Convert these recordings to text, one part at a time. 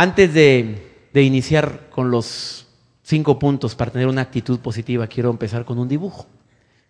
Antes de, iniciar con los cinco puntos para tener una actitud positiva, quiero empezar con un dibujo.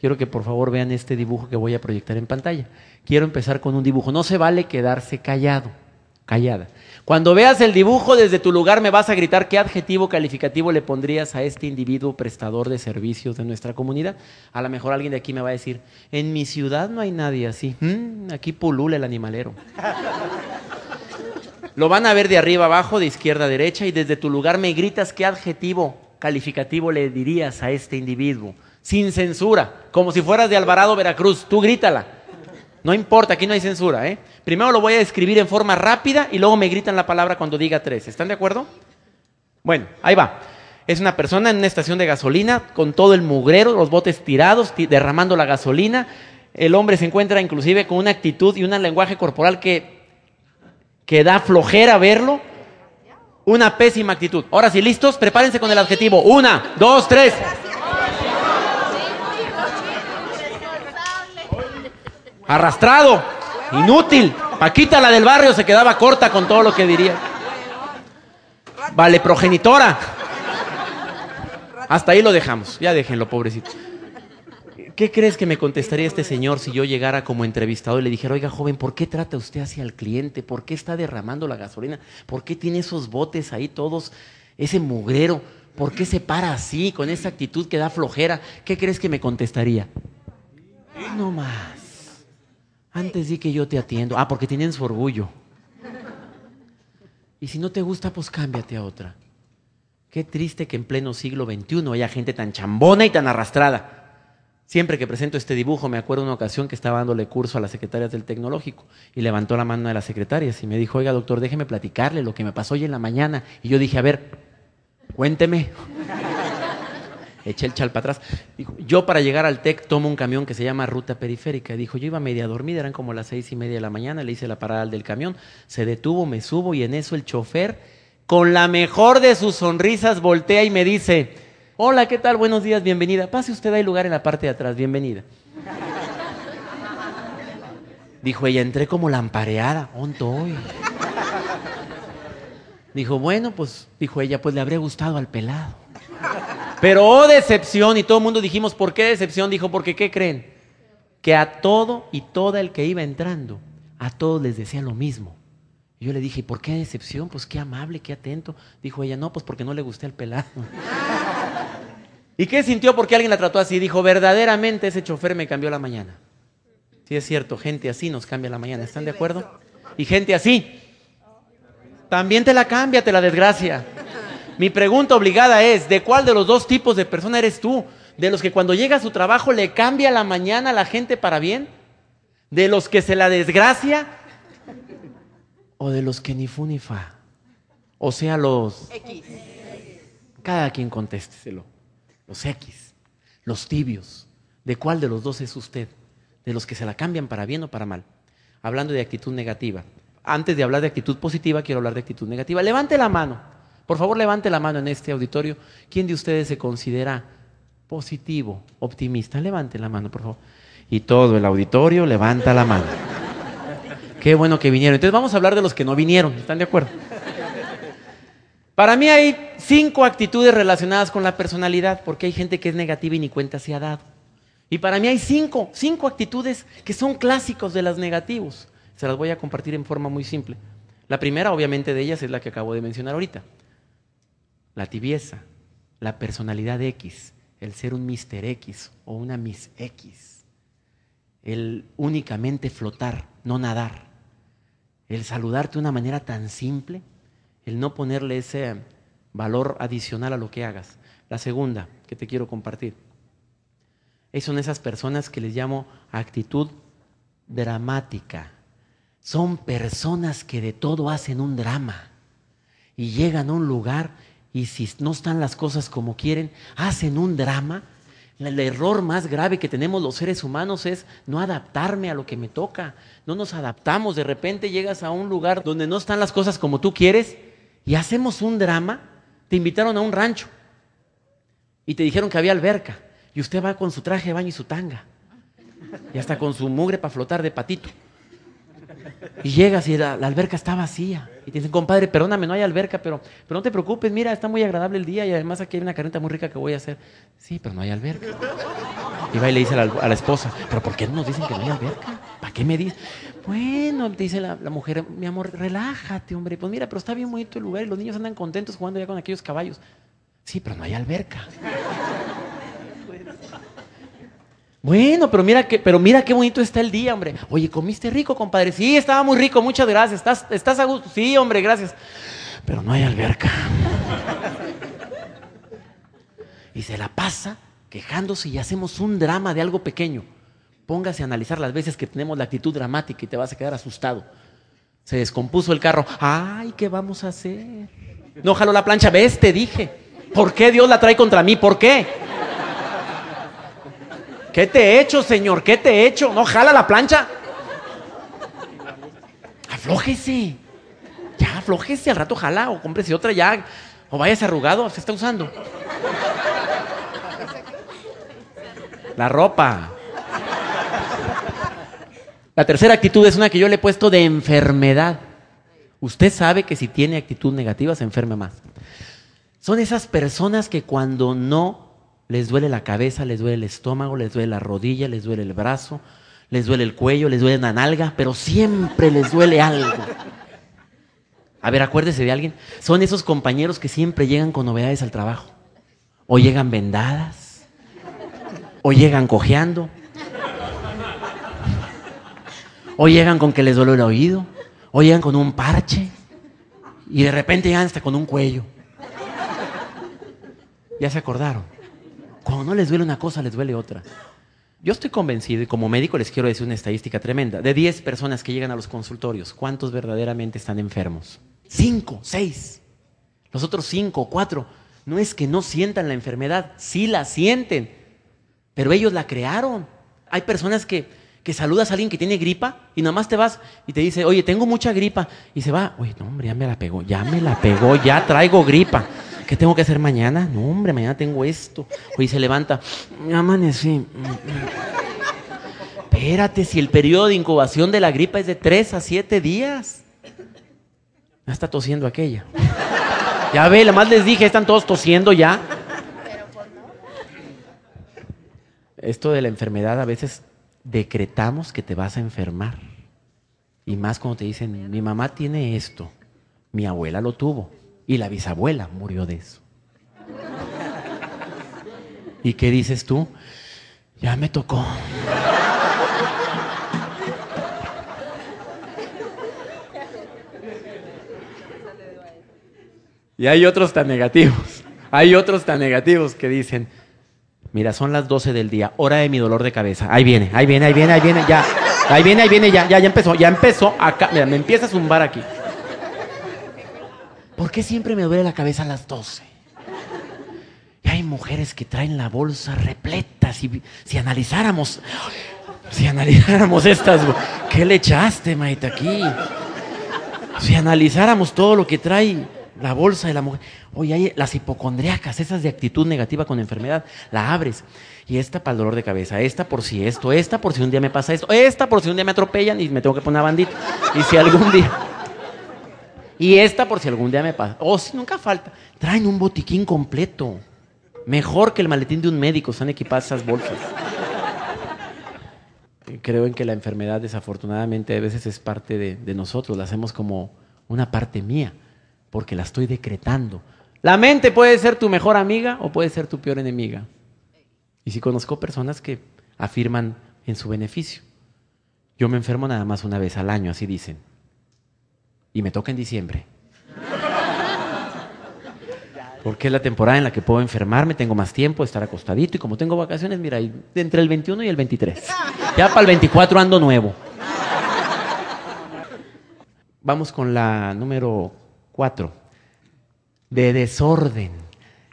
Quiero que por favor vean este dibujo que voy a proyectar en pantalla. Quiero empezar con un dibujo. No se vale quedarse callado, callada. Cuando veas el dibujo desde tu lugar me vas a gritar qué adjetivo calificativo le pondrías a este individuo prestador de servicios de nuestra comunidad. A lo mejor alguien de aquí me va a decir, en mi ciudad no hay nadie así. Mm, aquí pulula el animalero. Lo van a ver de arriba abajo, de izquierda a derecha, y desde tu lugar me gritas qué adjetivo calificativo le dirías a este individuo. Sin censura, como si fueras de Alvarado, Veracruz. Tú grítala. No importa, aquí no hay censura, ¿eh? Primero lo voy a escribir en forma rápida y luego me gritan la palabra cuando diga tres. ¿Están de acuerdo? Bueno, ahí va. Es una persona en una estación de gasolina con todo el mugrero, los botes tirados, derramando la gasolina. El hombre se encuentra inclusive con una actitud y un lenguaje corporal que, que da flojera verlo. Una pésima actitud. Ahora sí, listos, prepárense con el adjetivo. Una, dos, tres. Arrastrado. Inútil. Paquita, la del barrio, se quedaba corta con todo lo que diría. Vale, progenitora. Hasta ahí lo dejamos. Ya déjenlo, pobrecito. ¿Qué crees que me contestaría este señor si yo llegara como entrevistado y le dijera, oiga joven, ¿por qué trata usted hacia el cliente? ¿Por qué está derramando la gasolina? ¿Por qué tiene esos botes ahí todos, ese mugrero? ¿Por qué se para así, con esa actitud que da flojera? ¿Qué crees que me contestaría? No más. Antes di que yo te atiendo. Ah, porque tienen su orgullo. Y si no te gusta, pues cámbiate a otra. Qué triste que en pleno siglo XXI haya gente tan chambona y tan arrastrada. Siempre que presento este dibujo, me acuerdo una ocasión que estaba dándole curso a las secretarias del tecnológico y levantó la mano de las secretarias y me dijo, oiga doctor, déjeme platicarle lo que me pasó hoy en la mañana. Y yo dije, a ver, cuénteme eché el chal para atrás. Dijo, yo para llegar al TEC tomo un camión que se llama Ruta Periférica. Dijo, yo iba media dormida, eran como las seis y media de la mañana, le hice la parada al del camión, se detuvo, me subo y en eso el chofer, con la mejor de sus sonrisas, voltea y me dice, hola, ¿qué tal? Buenos días, bienvenida. Pase usted, hay lugar en la parte de atrás, bienvenida. Dijo ella, entré como lampareada, onto hoy. Dijo, bueno, pues, dijo ella, pues le habría gustado al pelado. Pero oh decepción, y todo el mundo dijimos, ¿por qué decepción? Dijo, porque ¿qué creen? Que a todo y toda el que iba entrando, a todos les decía lo mismo. Yo le dije, ¿y por qué decepción? Pues qué amable, qué atento. Dijo ella, no, pues porque no le gusté el pelado. ¿Y qué sintió porque alguien la trató así? Dijo, verdaderamente ese chofer me cambió la mañana. Sí, es cierto, gente así nos cambia la mañana, ¿están de acuerdo? Y gente así, también te la cambia, te la desgracia. Mi pregunta obligada es, ¿de cuál de los dos tipos de persona eres tú? ¿De los que cuando llega a su trabajo le cambia la mañana a la gente para bien? ¿De los que se la desgracia? ¿O de los que ni fu ni fa? O sea, los... X. Cada quien contésteselo. Los X, los tibios. ¿De cuál de los dos es usted? ¿De los que se la cambian para bien o para mal? Hablando de actitud negativa. Antes de hablar de actitud positiva, quiero hablar de actitud negativa. Levante la mano. Por favor, levante la mano en este auditorio. ¿Quién de ustedes se considera positivo, optimista? Levante la mano, por favor. Y todo el auditorio levanta la mano. Qué bueno que vinieron. Entonces vamos a hablar de los que no vinieron. ¿Están de acuerdo? Para mí hay cinco actitudes relacionadas con la personalidad, porque hay gente que es negativa y ni cuenta se ha dado. Y para mí hay cinco, cinco actitudes que son clásicos de las negativos. Se las voy a compartir en forma muy simple. La primera, obviamente, de ellas es la que acabo de mencionar ahorita la tibieza, la personalidad X, el ser un Mr. X o una Miss X, el únicamente flotar, no nadar, el saludarte de una manera tan simple, el no ponerle ese valor adicional a lo que hagas. La segunda que te quiero compartir, son esas personas que les llamo actitud dramática. Son personas que de todo hacen un drama y llegan a un lugar y si no están las cosas como quieren, hacen un drama. El error más grave que tenemos los seres humanos es no adaptarme a lo que me toca. No nos adaptamos. De repente llegas a un lugar donde no están las cosas como tú quieres y hacemos un drama. Te invitaron a un rancho y te dijeron que había alberca y usted va con su traje de baño y su tanga y hasta con su mugre para flotar de patito. Y llegas y la, alberca está vacía. Y te dicen, compadre, perdóname, no hay alberca, pero, pero no te preocupes, mira, está muy agradable el día y además aquí hay una carnita muy rica que voy a hacer. Sí, pero no hay alberca. Y va y le dice a la, a la esposa, pero ¿por qué no nos dicen que no hay alberca? ¿Para qué me dices? Bueno, dice la, la mujer, mi amor, relájate, hombre. Pues mira, pero está bien bonito el lugar y los niños andan contentos jugando ya con aquellos caballos. Sí, pero no hay alberca. Bueno, pero mira que, pero mira qué bonito está el día, hombre. Oye, ¿comiste rico, compadre? Sí, estaba muy rico, muchas gracias. ¿Estás, estás a gusto? Sí, hombre, gracias. Pero no hay alberca. Y se la pasa quejándose y hacemos un drama de algo pequeño. Póngase a analizar las veces que tenemos la actitud dramática y te vas a quedar asustado. Se descompuso el carro. Ay, ¿qué vamos a hacer? No jaló la plancha. ¿Ves? Te dije. ¿Por qué Dios la trae contra mí? ¿Por qué? ¿Qué te he hecho, Señor? ¿Qué te he hecho? ¿No jala la plancha? Aflójese. Ya, aflójese. Al rato jala o cómprese otra ya. O váyase arrugado. Se está usando. La ropa. La tercera actitud es una que yo le he puesto de enfermedad. Usted sabe que si tiene actitud negativa se enferma más. Son esas personas que cuando no les duele la cabeza, les duele el estómago, les duele la rodilla, les duele el brazo, les duele el cuello, les duele la nalga, pero siempre les duele algo. A ver, acuérdese de alguien. Son esos compañeros que siempre llegan con novedades al trabajo. O llegan vendadas, o llegan cojeando, o llegan con que les duele el oído, o llegan con un parche, y de repente llegan hasta con un cuello. Ya se acordaron. Cuando no les duele una cosa, les duele otra. Yo estoy convencido, y como médico les quiero decir una estadística tremenda, de 10 personas que llegan a los consultorios, ¿cuántos verdaderamente están enfermos? Cinco, seis. Los otros cinco o cuatro, no es que no sientan la enfermedad, sí la sienten, pero ellos la crearon. Hay personas que, que saludas a alguien que tiene gripa y nada más te vas y te dice, oye, tengo mucha gripa, y se va, oye, no, hombre, ya me la pegó, ya me la pegó, ya traigo gripa. ¿Qué tengo que hacer mañana? No, hombre, mañana tengo esto. Oye, se levanta, ya amanecí. Espérate, si el periodo de incubación de la gripa es de 3 a 7 días. Ya está tosiendo aquella. Ya ve, la más les dije, están todos tosiendo ya. Esto de la enfermedad a veces decretamos que te vas a enfermar. Y más cuando te dicen, mi mamá tiene esto, mi abuela lo tuvo y la bisabuela murió de eso. ¿Y qué dices tú? Ya me tocó. Y hay otros tan negativos. Hay otros tan negativos que dicen, mira, son las 12 del día, hora de mi dolor de cabeza. Ahí viene, ahí viene, ahí viene, ahí viene, ya. Ahí viene, ahí viene, ya, ya, ya empezó, ya empezó acá. Mira, me empieza a zumbar aquí. ¿Por qué siempre me duele la cabeza a las 12? Y hay mujeres que traen la bolsa repleta. Si, si analizáramos, si analizáramos estas, ¿qué le echaste, Maite, aquí? Si analizáramos todo lo que trae la bolsa de la mujer. Oye, hay las hipocondriacas, esas de actitud negativa con enfermedad, la abres. Y esta para el dolor de cabeza, esta por si esto, esta por si un día me pasa esto, esta por si un día me atropellan y me tengo que poner una bandita. Y si algún día. Y esta por si algún día me pasa. O si nunca falta. Traen un botiquín completo. Mejor que el maletín de un médico. Están equipadas esas bolsas. Creo en que la enfermedad desafortunadamente a veces es parte de nosotros. La hacemos como una parte mía. Porque la estoy decretando. La mente puede ser tu mejor amiga o puede ser tu peor enemiga. Y si conozco personas que afirman en su beneficio. Yo me enfermo nada más una vez al año, así dicen y me toca en diciembre. Porque es la temporada en la que puedo enfermarme, tengo más tiempo, estar acostadito y como tengo vacaciones, mira, entre el 21 y el 23. Ya para el 24 ando nuevo. Vamos con la número 4. De desorden.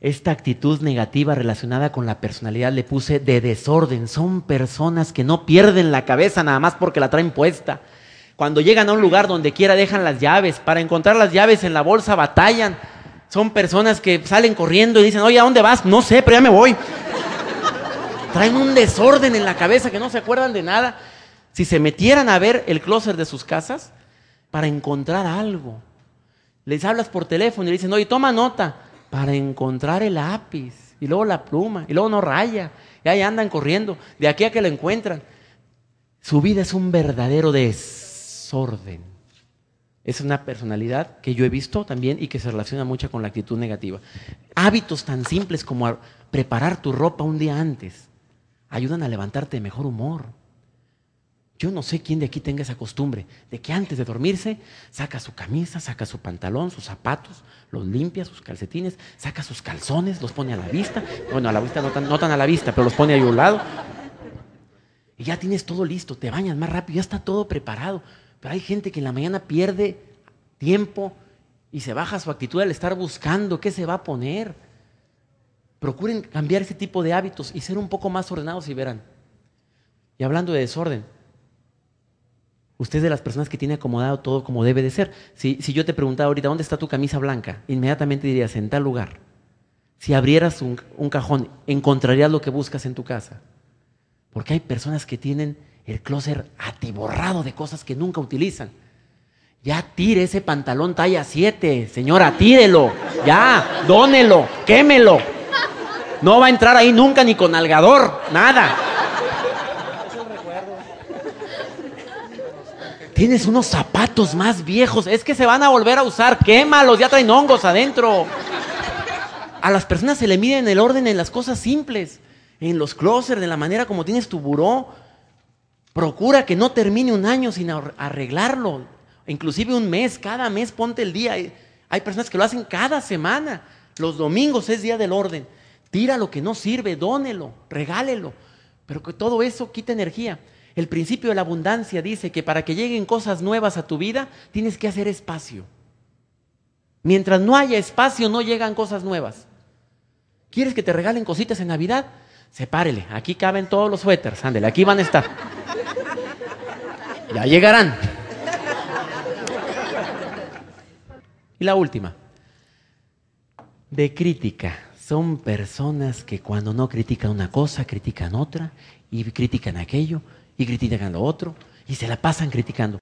Esta actitud negativa relacionada con la personalidad le puse de desorden. Son personas que no pierden la cabeza nada más porque la traen puesta. Cuando llegan a un lugar donde quiera dejan las llaves. Para encontrar las llaves en la bolsa batallan. Son personas que salen corriendo y dicen, oye, ¿a dónde vas? No sé, pero ya me voy. Traen un desorden en la cabeza que no se acuerdan de nada. si se metieran a ver el closet de sus casas para encontrar algo. Les hablas por teléfono y le dicen, oye, toma nota para encontrar el lápiz y luego la pluma y luego no raya. Y ahí andan corriendo de aquí a que lo encuentran. Su vida es un verdadero desorden. Es una personalidad que yo he visto también y que se relaciona mucho con la actitud negativa. Hábitos tan simples como preparar tu ropa un día antes ayudan a levantarte de mejor humor. Yo no sé quién de aquí tenga esa costumbre de que antes de dormirse saca su camisa, saca su pantalón, sus zapatos, los limpia, sus calcetines, saca sus calzones, los pone a la vista. Bueno, a la vista no tan, no tan a la vista, pero los pone ahí a un lado. Y ya tienes todo listo, te bañas más rápido, ya está todo preparado. Pero hay gente que en la mañana pierde tiempo y se baja su actitud al estar buscando qué se va a poner. Procuren cambiar ese tipo de hábitos y ser un poco más ordenados y verán. Y hablando de desorden, Usted es de las personas que tiene acomodado todo como debe de ser. Si, si yo te preguntara ahorita, ¿dónde está tu camisa blanca? Inmediatamente dirías, en tal lugar. Si abrieras un, un cajón, encontrarías lo que buscas en tu casa. Porque hay personas que tienen el closet atiborrado de cosas que nunca utilizan. Ya tire ese pantalón talla 7, señora, tírelo. Ya, dónelo, quémelo. No va a entrar ahí nunca ni con algador, nada. Tienes unos zapatos más viejos, es que se van a volver a usar, quémalos, ya traen hongos adentro. A las personas se le miden el orden en las cosas simples, en los closets, de la manera como tienes tu buró. Procura que no termine un año sin arreglarlo, inclusive un mes, cada mes ponte el día. Hay personas que lo hacen cada semana. Los domingos es día del orden. Tira lo que no sirve, dónelo, regálelo. Pero que todo eso quita energía. El principio de la abundancia dice que para que lleguen cosas nuevas a tu vida, tienes que hacer espacio. Mientras no haya espacio, no llegan cosas nuevas. ¿Quieres que te regalen cositas en Navidad? Sepárele, aquí caben todos los suéteres, ándele, aquí van a estar. Ya llegarán. Y la última, de crítica. Son personas que cuando no critican una cosa, critican otra y critican aquello y critican lo otro y se la pasan criticando.